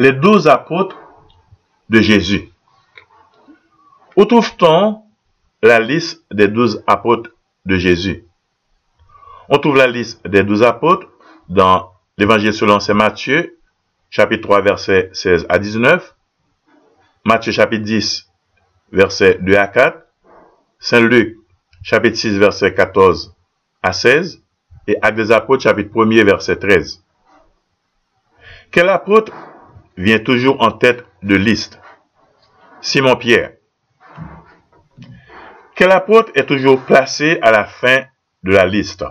les douze apôtres de Jésus. Où trouve-t-on la liste des douze apôtres de Jésus? On trouve la liste des douze apôtres dans l'Évangile selon Saint Matthieu, chapitre 3, versets 16 à 19, Matthieu chapitre 10, versets 2 à 4, Saint Luc, chapitre 6, verset 14 à 16, et Actes des apôtres, chapitre 1 verset 13. Quel apôtre vient toujours en tête de liste Simon-Pierre. Quel apôtre est toujours placé à la fin de la liste?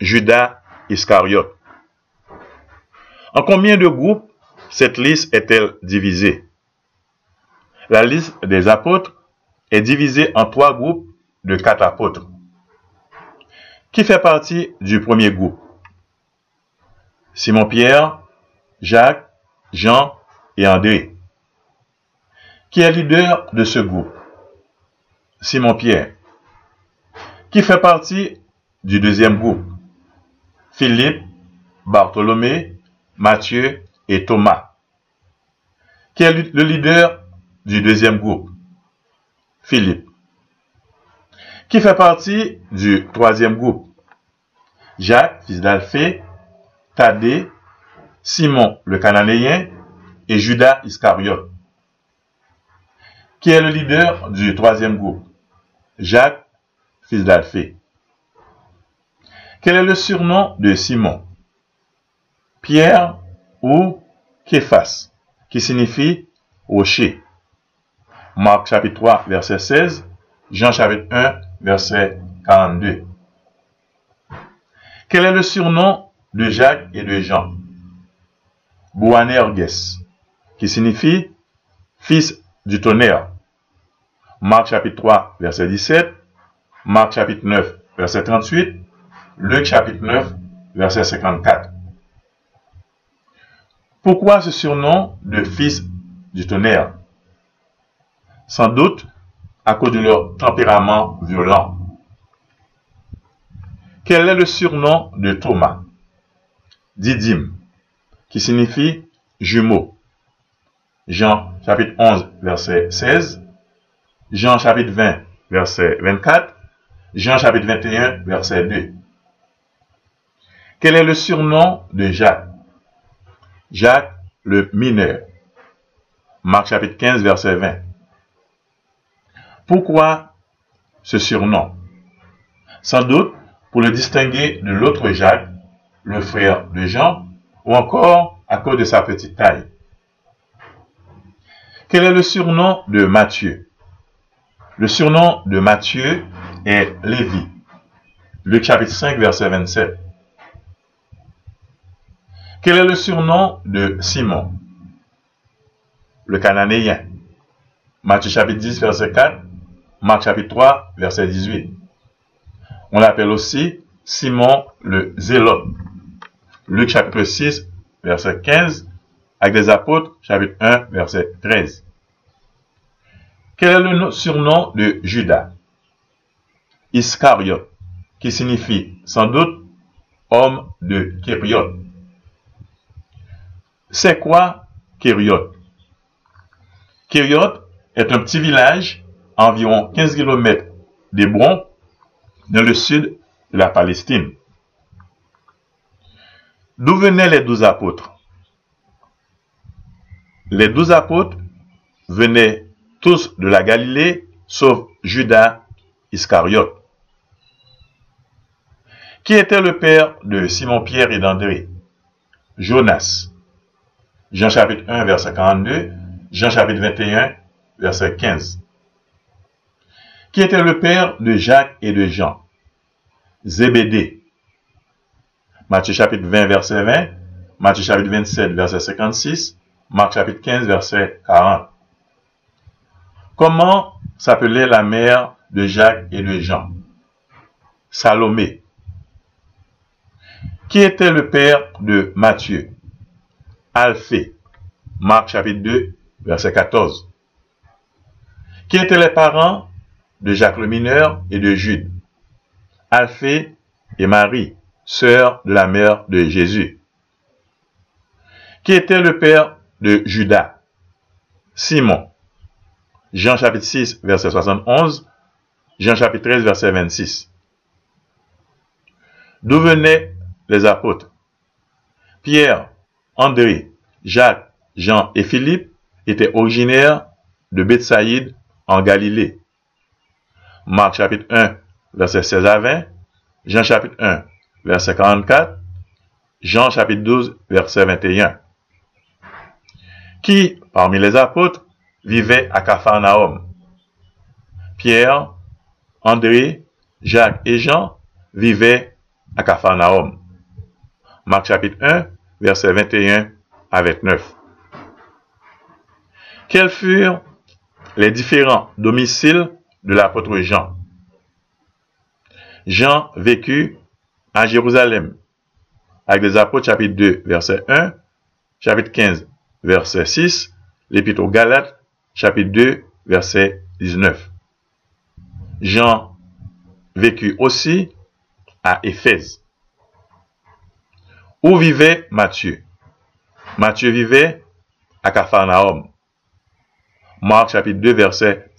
Judas Iscariote. En combien de groupes cette liste est-elle divisée? La liste des apôtres est divisée en trois groupes de quatre apôtres. Qui fait partie du premier groupe? Simon-Pierre, Jacques, Jean et André. Qui est leader de ce groupe? Simon-Pierre. Qui fait partie du deuxième groupe? Philippe, Bartholomé, Matthieu et Thomas. Qui est le leader du deuxième groupe? Philippe. Qui fait partie du troisième groupe? Jacques, fils d'Alphée, Thaddée, Simon le Cananéen et Judas Iscariote. Qui est le leader du troisième groupe Jacques, fils d'Alphée. Quel est le surnom de Simon? Pierre ou Képhas, qui signifie rocher. Marc chapitre 3, verset 16, Jean chapitre 1, verset 42. Quel est le surnom de Jacques et de Jean? Boanerges, qui signifie fils du tonnerre. Marc chapitre 3, verset 17, Marc chapitre 9, verset 38, Luc chapitre 9, verset 54. Pourquoi ce surnom de fils du tonnerre? Sans doute à cause de leur tempérament violent. Quel est le surnom de Thomas? Didyme, qui signifie jumeau. Jean chapitre 11, verset 16, Jean chapitre 20, verset 24, Jean chapitre 21, verset 2. Quel est le surnom de Jacques? Jacques le mineur. Marc chapitre 15, verset 20. Pourquoi ce surnom? Sans doute pour le distinguer de l'autre Jacques, le frère de Jean, ou encore à cause de sa petite taille. Quel est le surnom de Matthieu? Le surnom de Matthieu est Lévi. Luc chapitre 5, verset 27. Quel est le surnom de Simon? Le Cananéen. Matthieu chapitre 10, verset 4. Marc chapitre 3, verset 18. On l'appelle aussi Simon le Zélote. Luc chapitre 6, verset 15, avec des apôtres, chapitre 1, verset 13. Quel est le surnom de Judas? Iscariote, qui signifie sans doute homme de Kériote. C'est quoi Kériote? Kériote est un petit village environ 15 km d'Hébron dans le sud de la Palestine. D'où venaient les douze apôtres? Les douze apôtres venaient tous de la Galilée, sauf Judas Iscariote. Qui était le père de Simon-Pierre et d'André Jonas. Jean chapitre 1, verset 42, Jean chapitre 21, verset 15. Qui était le père de Jacques et de Jean Zébédée. Matthieu chapitre 20, verset 20, Matthieu chapitre 27, verset 56, Marc chapitre 15, verset 40. Comment s'appelait la mère de Jacques et de Jean? Salomé. Qui était le père de Matthieu? Alphée. Marc chapitre 2, verset 14. Qui étaient les parents de Jacques le mineur et de Jude? Alphée et Marie, sœur de la mère de Jésus. Qui était le père de Judas Simon. Jean chapitre 6, verset 71. Jean chapitre 13, verset 26. D'où venaient les apôtres? Pierre, André, Jacques, Jean et Philippe étaient originaires de Bethsaïde en Galilée. Marc chapitre 1, verset 16 à 20, Jean chapitre 1, verset 44, Jean chapitre 12, verset 21. Qui, parmi les apôtres, vivait à Capharnaüm? Pierre, André, Jacques et Jean vivaient à Capharnaüm. Marc chapitre 1, verset 21 à 29. Quels furent les différents domiciles de l'apôtre Jean? Jean vécut à Jérusalem avec les apôtres chapitre 2 verset 1, chapitre 15 verset 6, l'épître aux Galates chapitre 2 verset 19. Jean vécut aussi à Éphèse. Où vivait Matthieu? Matthieu vivait à Capharnaüm. Marc chapitre 2 verset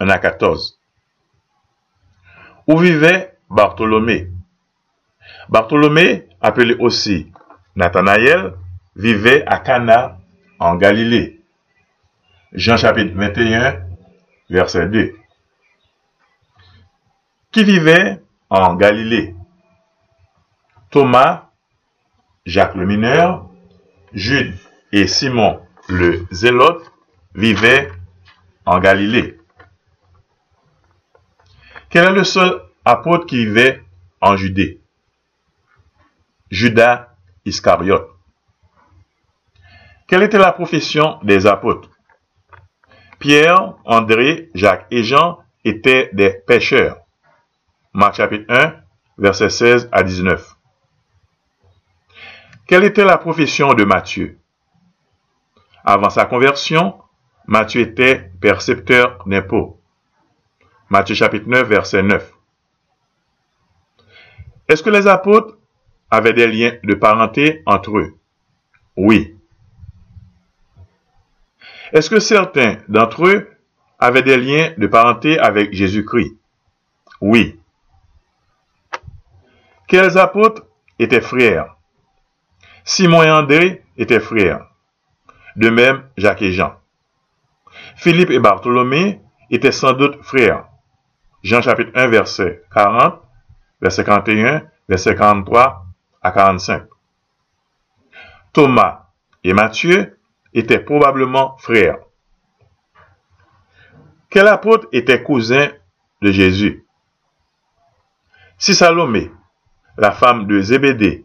1 à 14. Où vivait Bartholomé? Bartholomé, appelé aussi Nathanaël, vivait à Cana en Galilée. Jean chapitre 21 verset 2. Qui vivait en Galilée? Thomas, Jacques le mineur, Jude et Simon le zélote vivaient en Galilée. Quel est le seul apôtre qui vivait en Judée? Judas Iscariote. Quelle était la profession des apôtres? Pierre, André, Jacques et Jean étaient des pêcheurs. Marc chapitre 1, versets 16 à 19. Quelle était la profession de Matthieu? Avant sa conversion, Matthieu était percepteur d'impôts. Matthieu chapitre 9, verset 9. Est-ce que les apôtres avaient des liens de parenté entre eux Oui. Est-ce que certains d'entre eux avaient des liens de parenté avec Jésus-Christ? Oui. Quels apôtres étaient frères? Simon et André étaient frères. De même, Jacques et Jean. Philippe et Bartholomé étaient sans doute frères. Jean chapitre 1, verset 40, verset 41, verset 43 à 45. Thomas et Matthieu étaient probablement frères. Quel apôtre était cousin de Jésus? Si Salomé, la femme de Zébédée,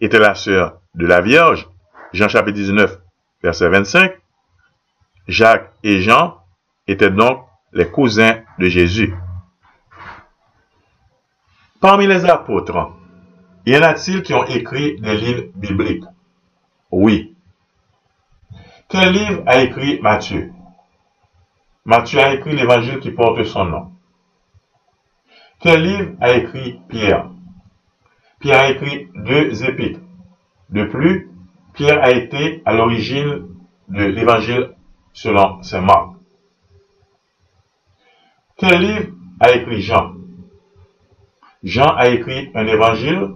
était la sœur de la Vierge, Jean chapitre 19, verset 25, Jacques et Jean étaient donc les cousins de Jésus. Parmi les apôtres, y en a-t-il qui ont écrit des livres bibliques? Oui. Quel livre a écrit Matthieu? Matthieu a écrit l'évangile qui porte son nom. Quel livre a écrit Pierre? Pierre a écrit deux épîtres. De plus, Pierre a été à l'origine de l'évangile selon saint Marc. Quel livre a écrit Jean? Jean a écrit un évangile,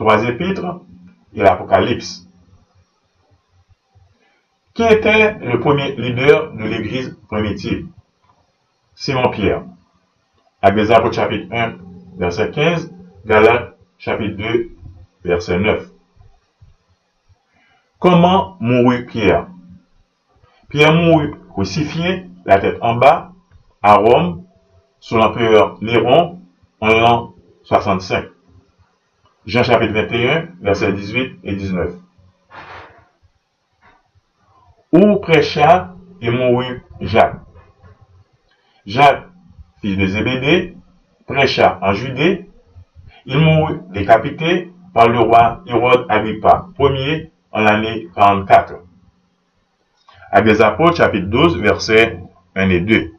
trois épîtres et l'Apocalypse. Qui était le premier leader de l'Église primitive? Simon-Pierre. Actes chapitre 1, verset 15, Galates chapitre 2, verset 9. Comment mourut Pierre? Pierre mourut crucifié, la tête en bas, à Rome, sous l'empereur Néron, en l'an 65. Jean chapitre 21, versets 18 et 19. Où prêcha et mourut Jacques? Jacques, fils de Zébédée, prêcha en Judée. Il mourut décapité par le roi Hérode Agrippa, premier en l'année 44. À des apôtres, chapitre 12, versets 1 et 2.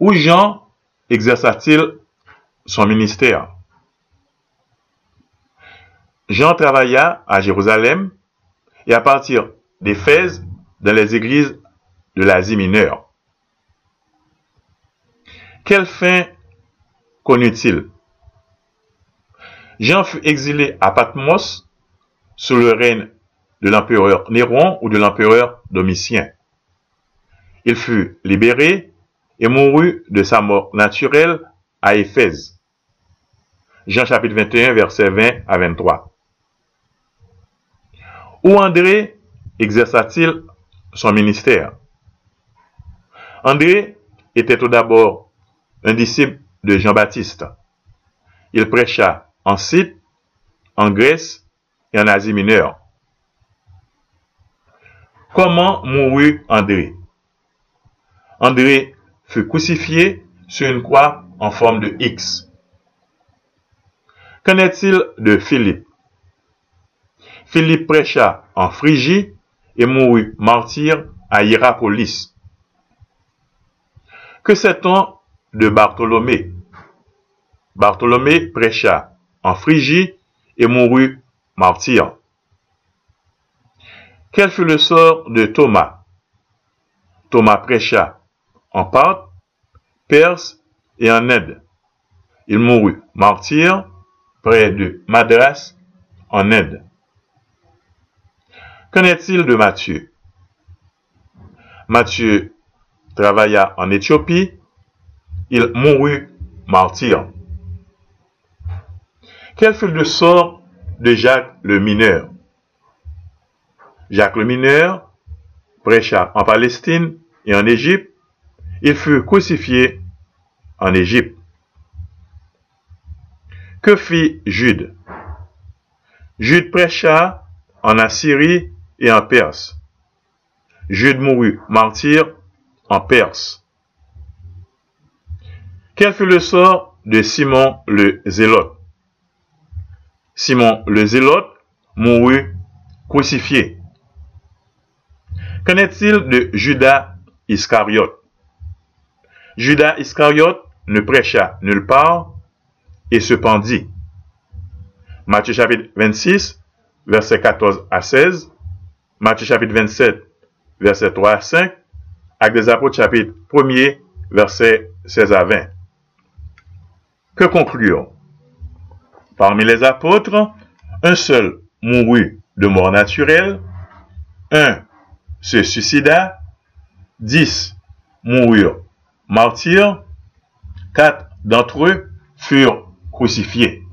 Où Jean exerça-t-il son ministère? Jean travailla à Jérusalem et à partir d'Éphèse dans les églises de l'Asie mineure. Quelle fin connut-il? Jean fut exilé à Patmos sous le règne de l'empereur Néron ou de l'empereur Domitien. Il fut libéré et mourut de sa mort naturelle à Éphèse. Jean chapitre 21, verset 20 à 23. Où André exerça-t-il son ministère? André était tout d'abord un disciple de Jean-Baptiste. Il prêcha en en Grèce et en Asie mineure. Comment mourut André? André fut crucifié sur une croix en forme de X. Qu'en est-il de Philippe? Philippe prêcha en Phrygie et mourut martyr à Hierapolis. Que sait-on de Bartholomé? Bartholomé prêcha en Phrygie et mourut martyr. Quel fut le sort de Thomas? Thomas prêcha en Parthe, Perse et en Inde. Il mourut martyr près de Madras en Inde. Qu'en est-il de Matthieu? Matthieu travailla en Éthiopie. Il mourut martyr. Quel fut le sort de Jacques le mineur? Jacques le mineur prêcha en Palestine et en Égypte. Il fut crucifié en Égypte. Que fit Jude? Jude prêcha en Assyrie et en Perse. Jude mourut martyr en Perse. Quel fut le sort de Simon le Zélote? Simon le Zélote mourut crucifié. Qu'en est-il de Judas Iscariote? Judas Iscariote ne prêcha nulle part et se pendit. Matthieu chapitre 26, verset 14 à 16, Matthieu chapitre 27, verset 3 à 5, Actes des apôtres chapitre 1er, verset 16 à 20. Que concluons Parmi les apôtres, un seul mourut de mort naturelle, un se suicida, dix moururent martyrs, quatre d'entre eux furent crucifiés.